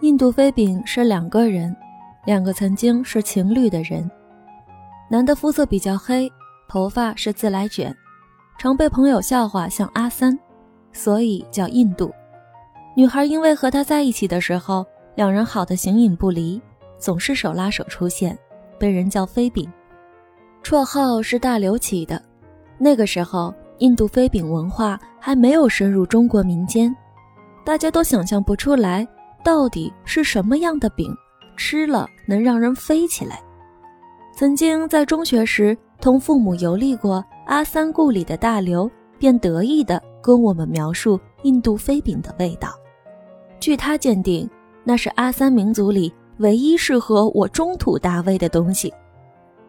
印度飞饼是两个人，两个曾经是情侣的人。男的肤色比较黑，头发是自来卷，常被朋友笑话像阿三，所以叫印度。女孩因为和他在一起的时候，两人好的形影不离，总是手拉手出现，被人叫飞饼。绰号是大刘起的。那个时候，印度飞饼文化还没有深入中国民间，大家都想象不出来。到底是什么样的饼，吃了能让人飞起来？曾经在中学时同父母游历过阿三故里的大刘，便得意地跟我们描述印度飞饼的味道。据他鉴定，那是阿三民族里唯一适合我中土大胃的东西。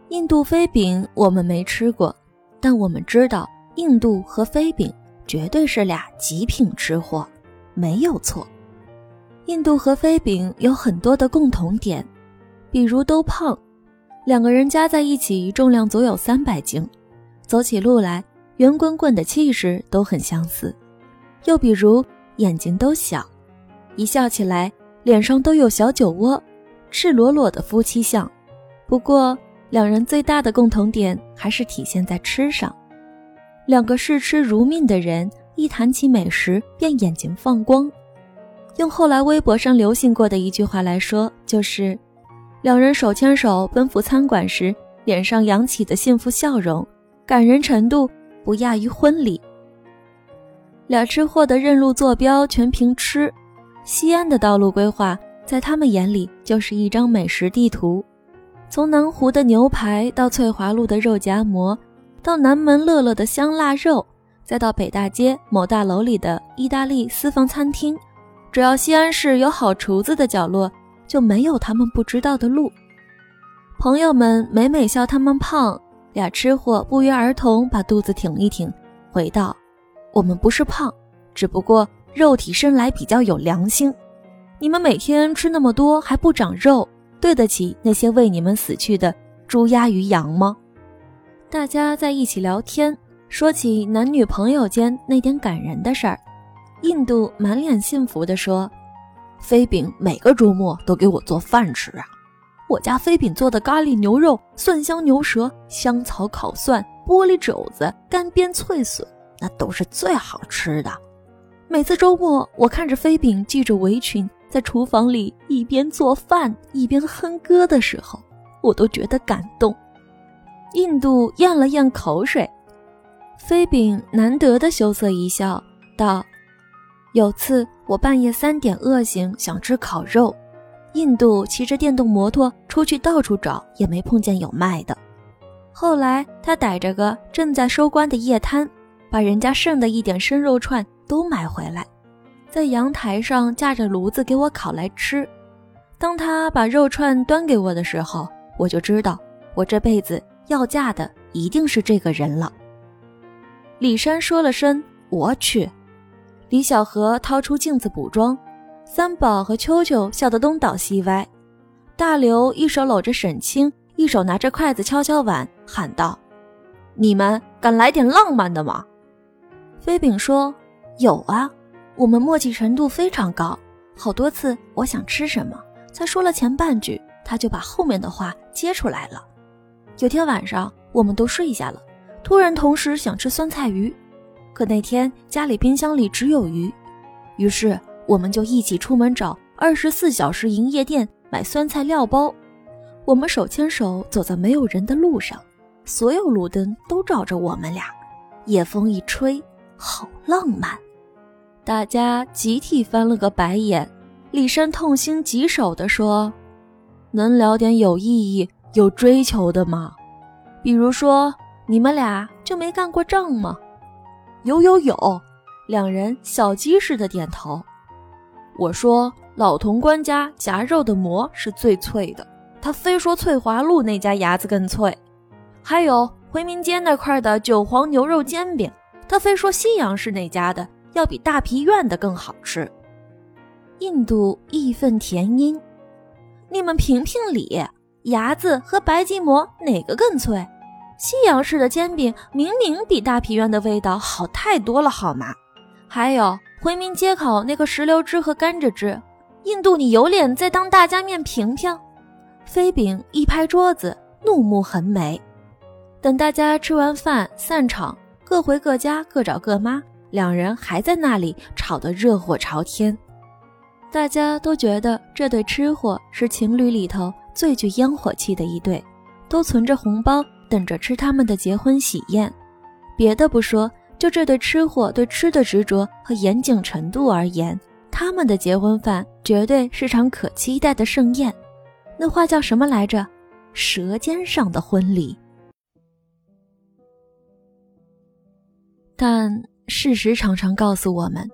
印度飞饼我们没吃过，但我们知道印度和飞饼绝对是俩极品吃货，没有错。印度和飞饼有很多的共同点，比如都胖，两个人加在一起重量足有三百斤，走起路来圆滚滚的气势都很相似。又比如眼睛都小，一笑起来脸上都有小酒窝，赤裸裸的夫妻相。不过两人最大的共同点还是体现在吃上，两个视吃如命的人，一谈起美食便眼睛放光。用后来微博上流行过的一句话来说，就是两人手牵手奔赴餐馆时，脸上扬起的幸福笑容，感人程度不亚于婚礼。俩吃货的认路坐标全凭吃，西安的道路规划在他们眼里就是一张美食地图，从南湖的牛排到翠华路的肉夹馍，到南门乐乐的香辣肉，再到北大街某大楼里的意大利私房餐厅。只要西安市有好厨子的角落，就没有他们不知道的路。朋友们每每笑他们胖，俩吃货不约而同把肚子挺一挺，回道：“我们不是胖，只不过肉体生来比较有良心。你们每天吃那么多还不长肉，对得起那些为你们死去的猪鸭鱼羊吗？”大家在一起聊天，说起男女朋友间那点感人的事儿。印度满脸幸福地说：“飞饼每个周末都给我做饭吃啊！我家飞饼做的咖喱牛肉、蒜香牛舌、香草烤蒜、玻璃肘子、干煸脆笋，那都是最好吃的。每次周末，我看着飞饼系着围裙在厨房里一边做饭一边哼歌的时候，我都觉得感动。”印度咽了咽口水，飞饼难得的羞涩一笑，道。有次我半夜三点饿醒，想吃烤肉。印度骑着电动摩托出去到处找，也没碰见有卖的。后来他逮着个正在收官的夜摊，把人家剩的一点生肉串都买回来，在阳台上架着炉子给我烤来吃。当他把肉串端给我的时候，我就知道我这辈子要嫁的一定是这个人了。李山说了声“我去”。李小河掏出镜子补妆，三宝和秋秋笑得东倒西歪，大刘一手搂着沈清，一手拿着筷子敲敲碗，喊道：“你们敢来点浪漫的吗？”飞饼说：“有啊，我们默契程度非常高，好多次我想吃什么，才说了前半句，他就把后面的话接出来了。有天晚上，我们都睡下了，突然同时想吃酸菜鱼。”可那天家里冰箱里只有鱼，于是我们就一起出门找二十四小时营业店买酸菜料包。我们手牵手走在没有人的路上，所有路灯都照着我们俩。夜风一吹，好浪漫。大家集体翻了个白眼。李山痛心疾首地说：“能聊点有意义、有追求的吗？比如说，你们俩就没干过仗吗？”有有有，两人小鸡似的点头。我说老潼关家夹肉的馍是最脆的，他非说翠华路那家牙子更脆。还有回民街那块的韭黄牛肉煎饼，他非说西洋市那家的要比大皮院的更好吃。印度义愤填膺，你们评评理，牙子和白吉馍哪个更脆？西洋式的煎饼明明比大皮院的味道好太多了，好吗？还有回民街口那个石榴汁和甘蔗汁，印度，你有脸再当大家面评评？飞饼一拍桌子，怒目横眉。等大家吃完饭散场，各回各家，各找各妈，两人还在那里吵得热火朝天。大家都觉得这对吃货是情侣里头最具烟火气的一对，都存着红包等着吃他们的结婚喜宴。别的不说，就这对吃货对吃的执着和严谨程度而言。他们的结婚饭绝对是场可期待的盛宴，那话叫什么来着？舌尖上的婚礼。但事实常常告诉我们，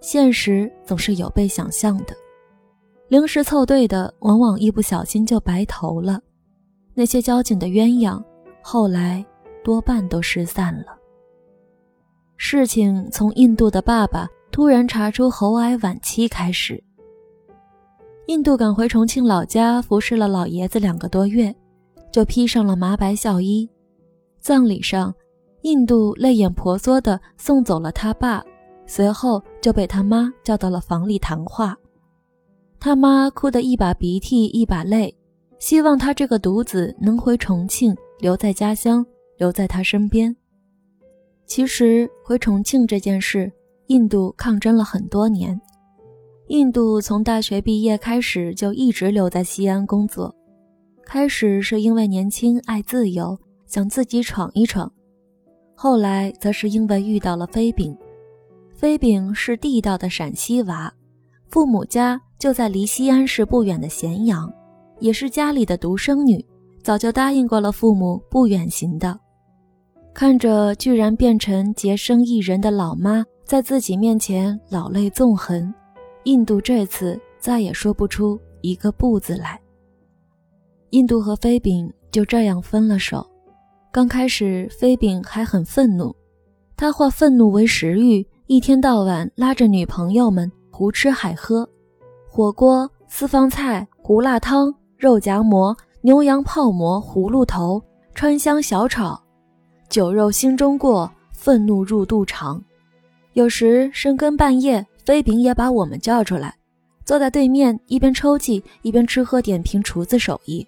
现实总是有被想象的。临时凑对的，往往一不小心就白头了。那些交警的鸳鸯，后来多半都失散了。事情从印度的爸爸。突然查出喉癌晚期开始，印度赶回重庆老家服侍了老爷子两个多月，就披上了麻白孝衣。葬礼上，印度泪眼婆娑地送走了他爸，随后就被他妈叫到了房里谈话。他妈哭得一把鼻涕一把泪，希望他这个独子能回重庆，留在家乡，留在他身边。其实回重庆这件事。印度抗争了很多年。印度从大学毕业开始就一直留在西安工作，开始是因为年轻爱自由，想自己闯一闯；后来则是因为遇到了飞饼。飞饼是地道的陕西娃，父母家就在离西安市不远的咸阳，也是家里的独生女，早就答应过了父母不远行的。看着居然变成洁身一人的老妈。在自己面前老泪纵横，印度这次再也说不出一个不字来。印度和飞饼就这样分了手。刚开始，飞饼还很愤怒，他化愤怒为食欲，一天到晚拉着女朋友们胡吃海喝，火锅、私房菜、胡辣汤、肉夹馍、牛羊泡馍、葫芦头、川香小炒，酒肉心中过，愤怒入肚肠。有时深更半夜，飞饼也把我们叫出来，坐在对面，一边抽泣一边吃喝点评厨子手艺。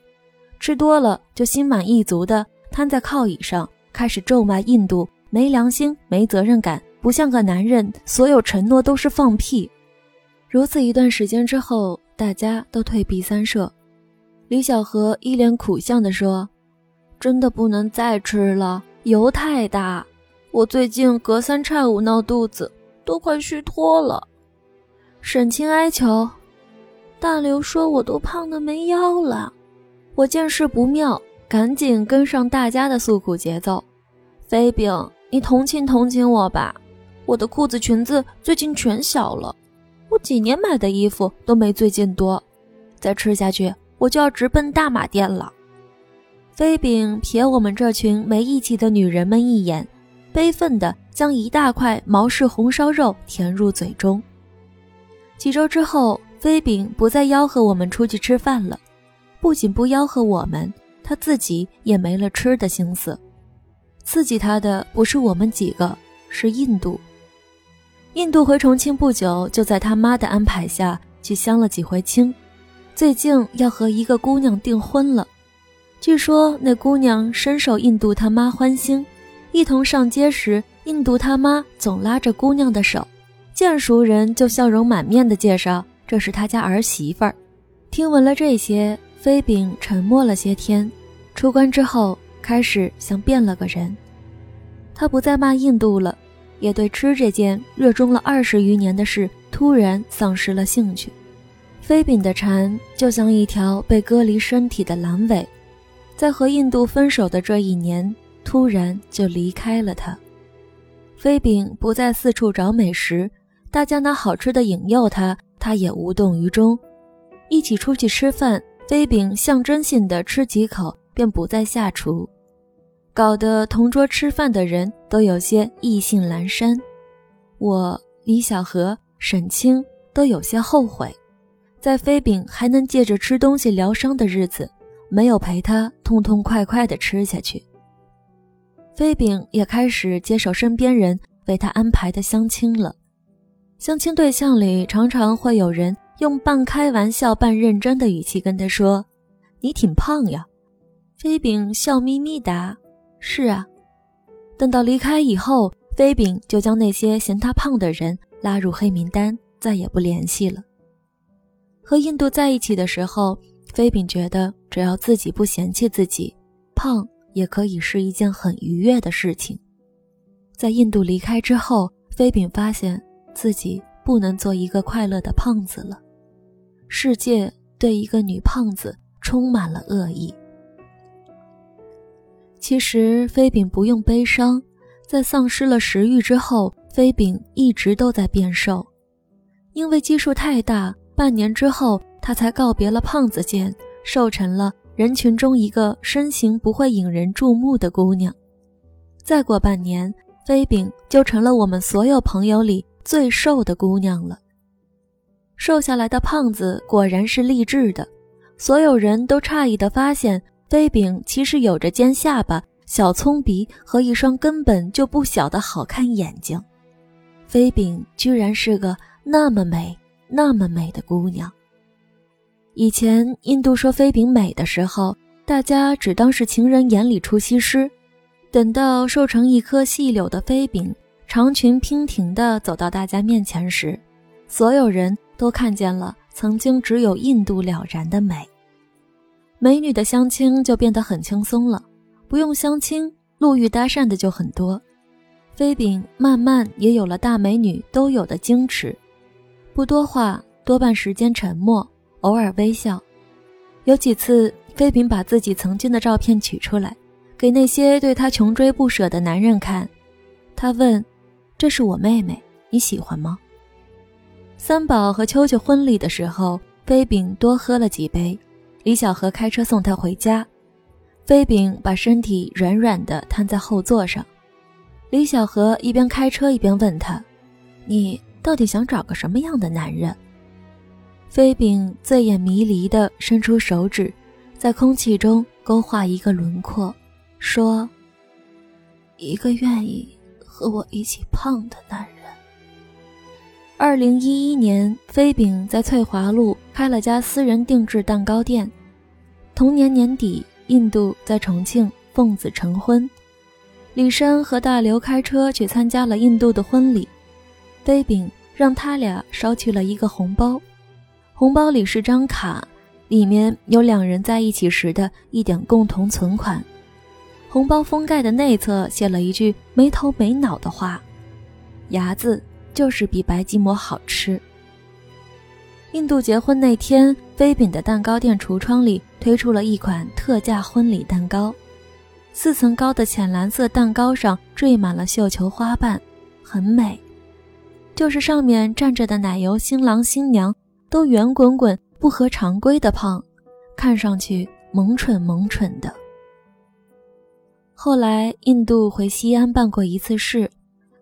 吃多了就心满意足的瘫在靠椅上，开始咒骂印度没良心、没责任感，不像个男人，所有承诺都是放屁。如此一段时间之后，大家都退避三舍。李小河一脸苦相地说：“真的不能再吃了，油太大。”我最近隔三差五闹肚子，都快虚脱了。沈清哀求，大刘说我都胖的没腰了。我见势不妙，赶紧跟上大家的诉苦节奏。飞饼，你同情同情我吧，我的裤子裙子最近全小了，我几年买的衣服都没最近多。再吃下去，我就要直奔大马店了。飞饼瞥我们这群没义气的女人们一眼。悲愤地将一大块毛氏红烧肉填入嘴中。几周之后，飞饼不再吆喝我们出去吃饭了。不仅不吆喝我们，他自己也没了吃的心思。刺激他的不是我们几个，是印度。印度回重庆不久，就在他妈的安排下去相了几回亲。最近要和一个姑娘订婚了，据说那姑娘深受印度他妈欢心。一同上街时，印度他妈总拉着姑娘的手，见熟人就笑容满面的介绍这是他家儿媳妇儿。听闻了这些，飞饼沉默了些天。出关之后，开始像变了个人。他不再骂印度了，也对吃这件热衷了二十余年的事突然丧失了兴趣。飞饼的馋就像一条被割离身体的阑尾，在和印度分手的这一年。突然就离开了他，飞饼不再四处找美食，大家拿好吃的引诱他，他也无动于衷。一起出去吃饭，飞饼象征性的吃几口，便不再下厨，搞得同桌吃饭的人都有些意兴阑珊。我、李小河、沈清都有些后悔，在飞饼还能借着吃东西疗伤的日子，没有陪他痛痛快快的吃下去。飞饼也开始接受身边人为他安排的相亲了。相亲对象里常常会有人用半开玩笑半认真的语气跟他说：“你挺胖呀。”飞饼笑眯眯答：“是啊。”等到离开以后，飞饼就将那些嫌他胖的人拉入黑名单，再也不联系了。和印度在一起的时候，飞饼觉得只要自己不嫌弃自己胖，也可以是一件很愉悦的事情。在印度离开之后，飞饼发现自己不能做一个快乐的胖子了。世界对一个女胖子充满了恶意。其实飞饼不用悲伤，在丧失了食欲之后，飞饼一直都在变瘦，因为基数太大，半年之后他才告别了胖子剑，瘦成了人群中一个身形不会引人注目的姑娘。再过半年，飞饼就成了我们所有朋友里最瘦的姑娘了。瘦下来的胖子果然是励志的，所有人都诧异地发现。飞饼其实有着尖下巴、小葱鼻和一双根本就不小的好看眼睛。飞饼居然是个那么美、那么美的姑娘。以前印度说飞饼美的时候，大家只当是情人眼里出西施。等到瘦成一棵细柳的飞饼长裙娉婷地走到大家面前时，所有人都看见了曾经只有印度了然的美。美女的相亲就变得很轻松了，不用相亲，路遇搭讪的就很多。飞饼慢慢也有了大美女都有的矜持，不多话，多半时间沉默，偶尔微笑。有几次，飞饼把自己曾经的照片取出来，给那些对他穷追不舍的男人看。他问：“这是我妹妹，你喜欢吗？”三宝和秋秋婚礼的时候，飞饼多喝了几杯。李小河开车送他回家，飞饼把身体软软的瘫在后座上。李小河一边开车一边问他：“你到底想找个什么样的男人？”飞饼醉眼迷离地伸出手指，在空气中勾画一个轮廓，说：“一个愿意和我一起胖的男人。”二零一一年，飞饼在翠华路开了家私人定制蛋糕店。同年年底，印度在重庆奉子成婚，李珊和大刘开车去参加了印度的婚礼。飞饼让他俩捎去了一个红包，红包里是张卡，里面有两人在一起时的一点共同存款。红包封盖的内侧写了一句没头没脑的话：“牙子。”就是比白吉馍好吃。印度结婚那天，飞饼的蛋糕店橱窗里推出了一款特价婚礼蛋糕，四层高的浅蓝色蛋糕上缀满了绣球花瓣，很美。就是上面站着的奶油新郎新娘都圆滚滚、不合常规的胖，看上去萌蠢萌蠢的。后来，印度回西安办过一次事。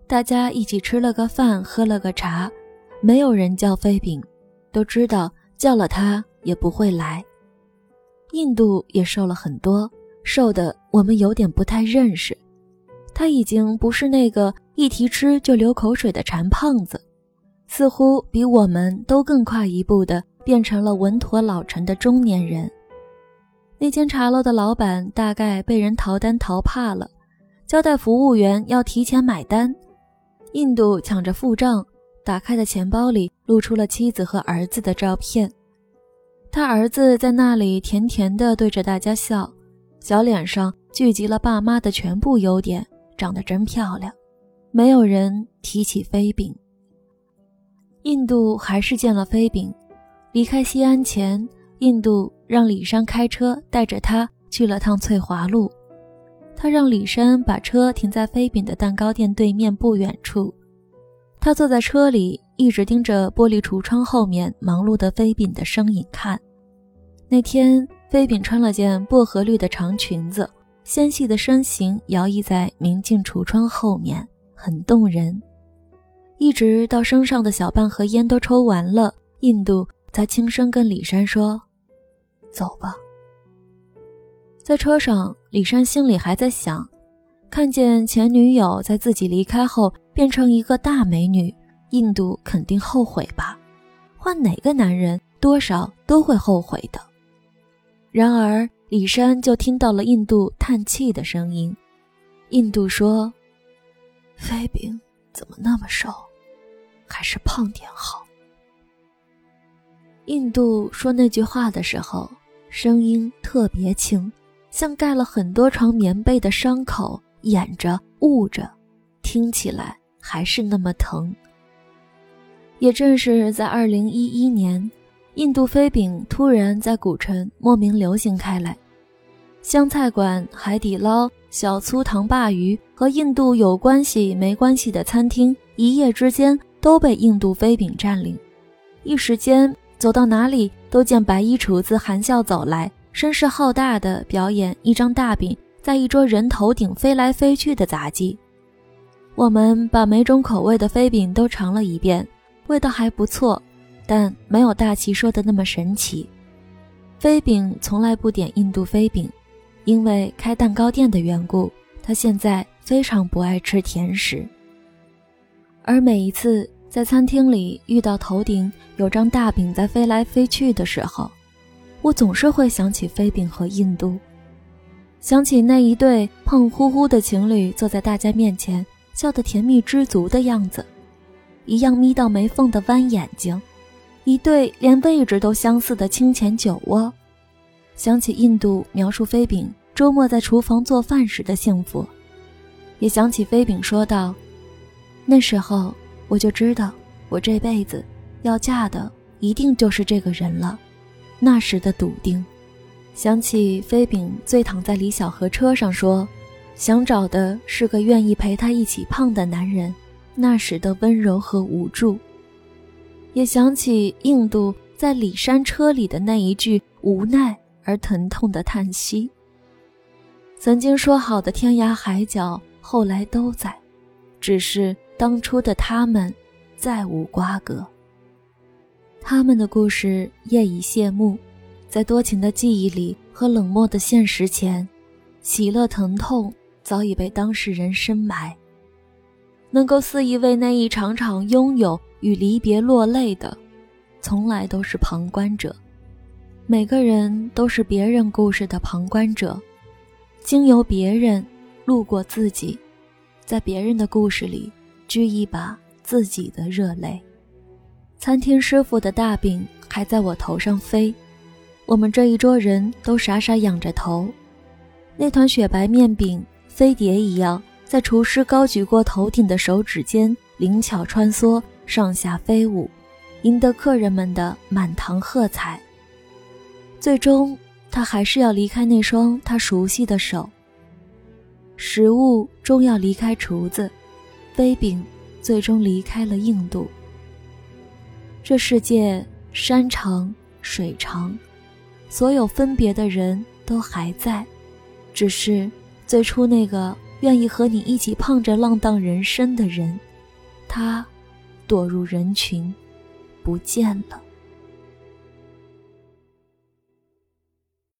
大家一起吃了个饭，喝了个茶，没有人叫飞饼，都知道叫了他也不会来。印度也瘦了很多，瘦的我们有点不太认识。他已经不是那个一提吃就流口水的馋胖子，似乎比我们都更快一步的变成了稳妥老成的中年人。那间茶楼的老板大概被人逃单逃怕了，交代服务员要提前买单。印度抢着付账，打开的钱包里露出了妻子和儿子的照片。他儿子在那里甜甜地对着大家笑，小脸上聚集了爸妈的全部优点，长得真漂亮。没有人提起飞饼。印度还是见了飞饼。离开西安前，印度让李珊开车带着他去了趟翠华路。他让李珊把车停在飞饼的蛋糕店对面不远处，他坐在车里，一直盯着玻璃橱窗后面忙碌的飞饼的身影看。那天，飞饼穿了件薄荷绿的长裙子，纤细的身形摇曳在明镜橱窗后面，很动人。一直到身上的小半盒烟都抽完了，印度才轻声跟李珊说：“走吧。”在车上，李珊心里还在想：看见前女友在自己离开后变成一个大美女，印度肯定后悔吧？换哪个男人多少都会后悔的。然而李珊就听到了印度叹气的声音。印度说：“飞饼怎么那么瘦？还是胖点好。”印度说那句话的时候，声音特别轻，像盖了很多床棉被的伤口，掩着、捂着，听起来还是那么疼。也正是在二零一一年，印度飞饼突然在古城莫名流行开来，湘菜馆、海底捞、小粗糖鲅鱼和印度有关系没关系的餐厅，一夜之间都被印度飞饼占领。一时间，走到哪里都见白衣厨子含笑走来，声势浩大的表演一张大饼在一桌人头顶飞来飞去的杂技。我们把每种口味的飞饼都尝了一遍。味道还不错，但没有大齐说的那么神奇。飞饼从来不点印度飞饼，因为开蛋糕店的缘故，他现在非常不爱吃甜食。而每一次在餐厅里遇到头顶有张大饼在飞来飞去的时候，我总是会想起飞饼和印度，想起那一对胖乎乎的情侣坐在大家面前笑得甜蜜知足的样子。一样眯到没缝的弯眼睛，一对连位置都相似的清浅酒窝。想起印度描述飞饼周末在厨房做饭时的幸福，也想起飞饼说道：“那时候我就知道，我这辈子要嫁的一定就是这个人了。”那时的笃定。想起飞饼醉躺在李小河车上说：“想找的是个愿意陪他一起胖的男人。”那时的温柔和无助，也想起印度在里山车里的那一句无奈而疼痛的叹息。曾经说好的天涯海角，后来都在，只是当初的他们再无瓜葛。他们的故事业已谢幕，在多情的记忆里和冷漠的现实前，喜乐疼痛早已被当事人深埋。能够肆意为那一场场拥有与离别落泪的，从来都是旁观者。每个人都是别人故事的旁观者，经由别人路过自己，在别人的故事里掬一把自己的热泪。餐厅师傅的大饼还在我头上飞，我们这一桌人都傻傻仰着头。那团雪白面饼飞碟一样。在厨师高举过头顶的手指间灵巧穿梭，上下飞舞，赢得客人们的满堂喝彩。最终，他还是要离开那双他熟悉的手。食物终要离开厨子，飞饼最终离开了印度。这世界山长水长，所有分别的人都还在，只是最初那个。愿意和你一起胖着浪荡人生的人，他躲入人群，不见了。